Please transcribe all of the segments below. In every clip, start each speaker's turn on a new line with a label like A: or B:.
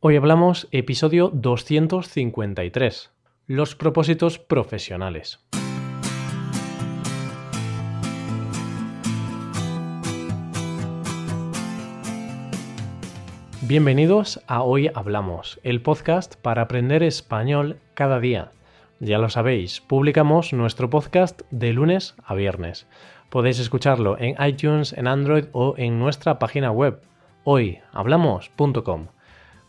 A: Hoy hablamos episodio 253, los propósitos profesionales. Bienvenidos a Hoy Hablamos, el podcast para aprender español cada día. Ya lo sabéis, publicamos nuestro podcast de lunes a viernes. Podéis escucharlo en iTunes, en Android o en nuestra página web hoyhablamos.com.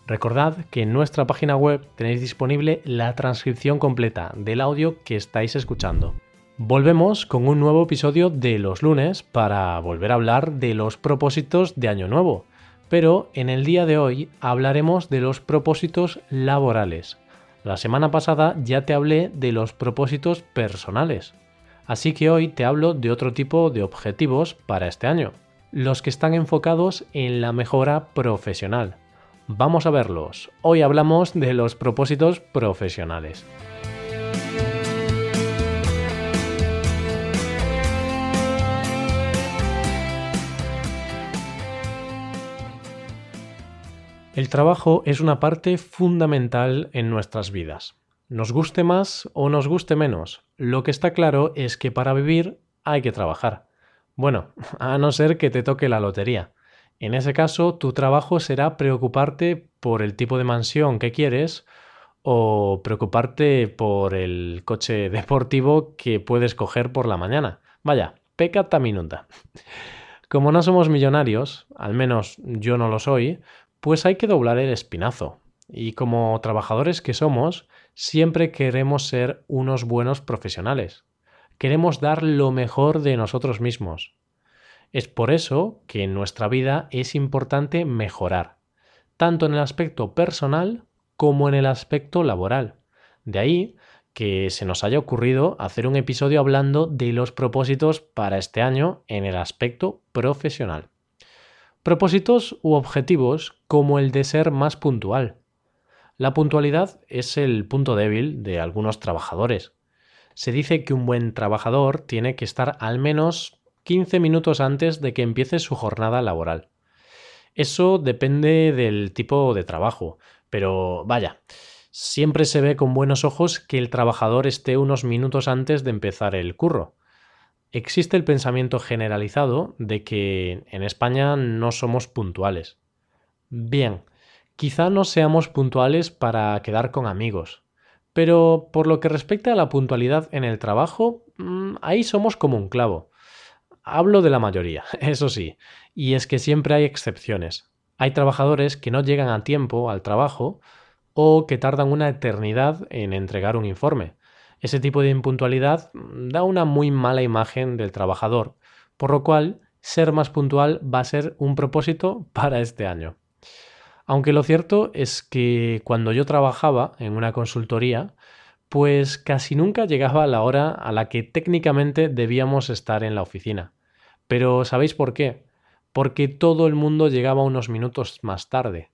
A: Recordad que en nuestra página web tenéis disponible la transcripción completa del audio que estáis escuchando. Volvemos con un nuevo episodio de los lunes para volver a hablar de los propósitos de Año Nuevo, pero en el día de hoy hablaremos de los propósitos laborales. La semana pasada ya te hablé de los propósitos personales, así que hoy te hablo de otro tipo de objetivos para este año, los que están enfocados en la mejora profesional. Vamos a verlos. Hoy hablamos de los propósitos profesionales. El trabajo es una parte fundamental en nuestras vidas. Nos guste más o nos guste menos, lo que está claro es que para vivir hay que trabajar. Bueno, a no ser que te toque la lotería. En ese caso, tu trabajo será preocuparte por el tipo de mansión que quieres o preocuparte por el coche deportivo que puedes coger por la mañana. Vaya, pecata minuta. Como no somos millonarios, al menos yo no lo soy, pues hay que doblar el espinazo. Y como trabajadores que somos, siempre queremos ser unos buenos profesionales. Queremos dar lo mejor de nosotros mismos. Es por eso que en nuestra vida es importante mejorar, tanto en el aspecto personal como en el aspecto laboral. De ahí que se nos haya ocurrido hacer un episodio hablando de los propósitos para este año en el aspecto profesional. Propósitos u objetivos como el de ser más puntual. La puntualidad es el punto débil de algunos trabajadores. Se dice que un buen trabajador tiene que estar al menos 15 minutos antes de que empiece su jornada laboral. Eso depende del tipo de trabajo, pero vaya, siempre se ve con buenos ojos que el trabajador esté unos minutos antes de empezar el curro. Existe el pensamiento generalizado de que en España no somos puntuales. Bien, quizá no seamos puntuales para quedar con amigos, pero por lo que respecta a la puntualidad en el trabajo, mm, ahí somos como un clavo. Hablo de la mayoría, eso sí, y es que siempre hay excepciones. Hay trabajadores que no llegan a tiempo al trabajo o que tardan una eternidad en entregar un informe. Ese tipo de impuntualidad da una muy mala imagen del trabajador, por lo cual ser más puntual va a ser un propósito para este año. Aunque lo cierto es que cuando yo trabajaba en una consultoría, pues casi nunca llegaba a la hora a la que técnicamente debíamos estar en la oficina. Pero ¿sabéis por qué? Porque todo el mundo llegaba unos minutos más tarde.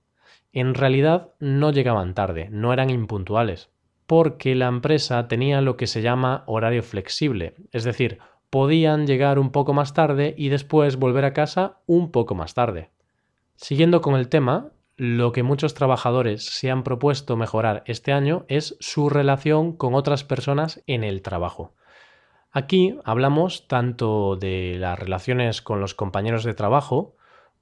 A: En realidad no llegaban tarde, no eran impuntuales, porque la empresa tenía lo que se llama horario flexible, es decir, podían llegar un poco más tarde y después volver a casa un poco más tarde. Siguiendo con el tema, lo que muchos trabajadores se han propuesto mejorar este año es su relación con otras personas en el trabajo. Aquí hablamos tanto de las relaciones con los compañeros de trabajo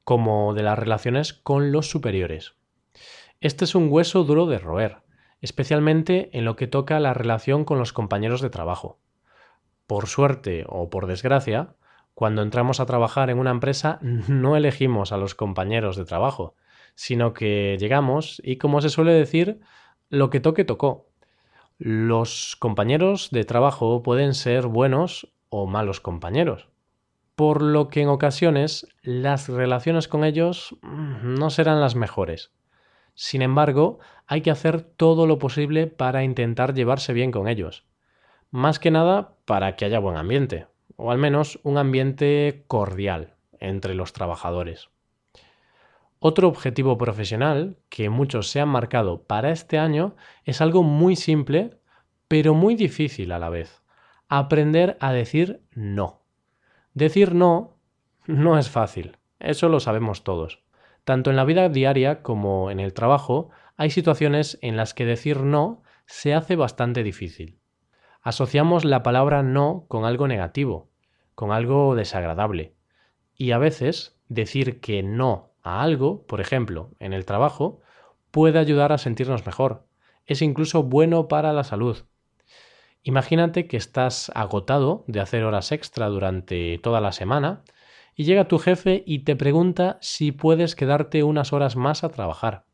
A: como de las relaciones con los superiores. Este es un hueso duro de roer, especialmente en lo que toca la relación con los compañeros de trabajo. Por suerte o por desgracia, cuando entramos a trabajar en una empresa no elegimos a los compañeros de trabajo, sino que llegamos y, como se suele decir, lo que toque tocó. Los compañeros de trabajo pueden ser buenos o malos compañeros, por lo que en ocasiones las relaciones con ellos mm, no serán las mejores. Sin embargo, hay que hacer todo lo posible para intentar llevarse bien con ellos. Más que nada para que haya buen ambiente, o al menos un ambiente cordial entre los trabajadores. Otro objetivo profesional que muchos se han marcado para este año es algo muy simple, pero muy difícil a la vez. Aprender a decir no. Decir no no es fácil, eso lo sabemos todos. Tanto en la vida diaria como en el trabajo hay situaciones en las que decir no se hace bastante difícil. Asociamos la palabra no con algo negativo, con algo desagradable. Y a veces decir que no a algo, por ejemplo, en el trabajo, puede ayudar a sentirnos mejor. Es incluso bueno para la salud. Imagínate que estás agotado de hacer horas extra durante toda la semana y llega tu jefe y te pregunta si puedes quedarte unas horas más a trabajar.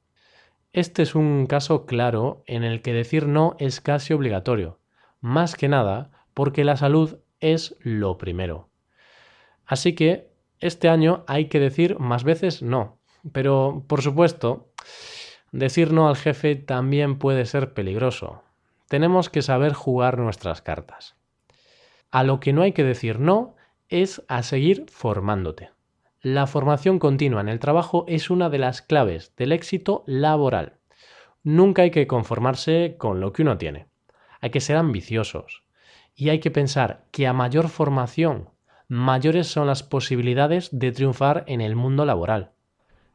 A: Este es un caso claro en el que decir no es casi obligatorio, más que nada porque la salud es lo primero. Así que este año hay que decir más veces no, pero por supuesto, decir no al jefe también puede ser peligroso. Tenemos que saber jugar nuestras cartas. A lo que no hay que decir no es a seguir formándote. La formación continua en el trabajo es una de las claves del éxito laboral. Nunca hay que conformarse con lo que uno tiene. Hay que ser ambiciosos. Y hay que pensar que a mayor formación, mayores son las posibilidades de triunfar en el mundo laboral.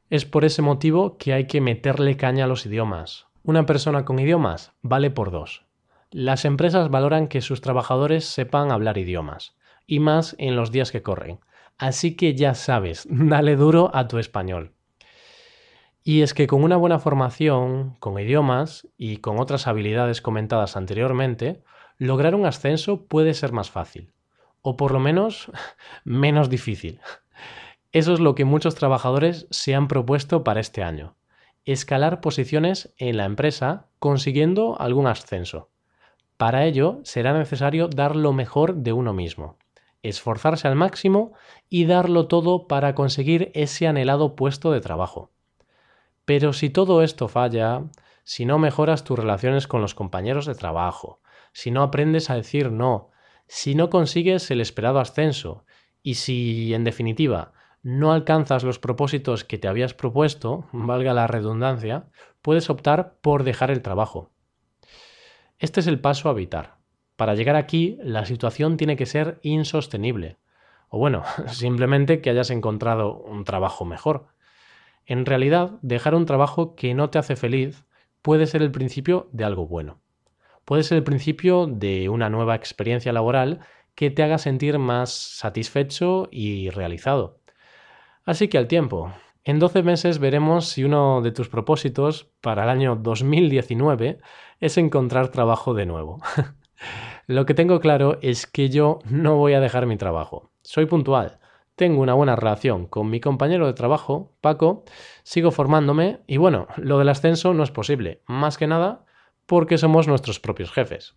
A: Es por ese motivo que hay que meterle caña a los idiomas. Una persona con idiomas vale por dos. Las empresas valoran que sus trabajadores sepan hablar idiomas y más en los días que corren. Así que ya sabes, dale duro a tu español. Y es que con una buena formación, con idiomas y con otras habilidades comentadas anteriormente, lograr un ascenso puede ser más fácil, o por lo menos menos difícil. Eso es lo que muchos trabajadores se han propuesto para este año, escalar posiciones en la empresa consiguiendo algún ascenso. Para ello será necesario dar lo mejor de uno mismo esforzarse al máximo y darlo todo para conseguir ese anhelado puesto de trabajo. Pero si todo esto falla, si no mejoras tus relaciones con los compañeros de trabajo, si no aprendes a decir no, si no consigues el esperado ascenso, y si, en definitiva, no alcanzas los propósitos que te habías propuesto, valga la redundancia, puedes optar por dejar el trabajo. Este es el paso a evitar. Para llegar aquí, la situación tiene que ser insostenible. O bueno, simplemente que hayas encontrado un trabajo mejor. En realidad, dejar un trabajo que no te hace feliz puede ser el principio de algo bueno. Puede ser el principio de una nueva experiencia laboral que te haga sentir más satisfecho y realizado. Así que al tiempo. En 12 meses veremos si uno de tus propósitos para el año 2019 es encontrar trabajo de nuevo. Lo que tengo claro es que yo no voy a dejar mi trabajo. Soy puntual, tengo una buena relación con mi compañero de trabajo, Paco, sigo formándome y bueno, lo del ascenso no es posible, más que nada porque somos nuestros propios jefes.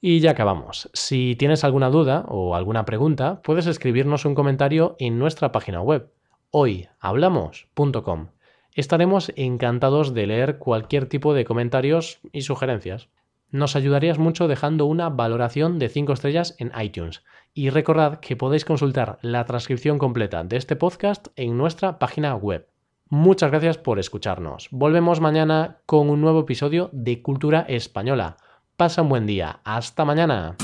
A: Y ya acabamos. Si tienes alguna duda o alguna pregunta, puedes escribirnos un comentario en nuestra página web, hoyhablamos.com. Estaremos encantados de leer cualquier tipo de comentarios y sugerencias. Nos ayudarías mucho dejando una valoración de 5 estrellas en iTunes. Y recordad que podéis consultar la transcripción completa de este podcast en nuestra página web. Muchas gracias por escucharnos. Volvemos mañana con un nuevo episodio de Cultura Española. Pasa un buen día. Hasta mañana.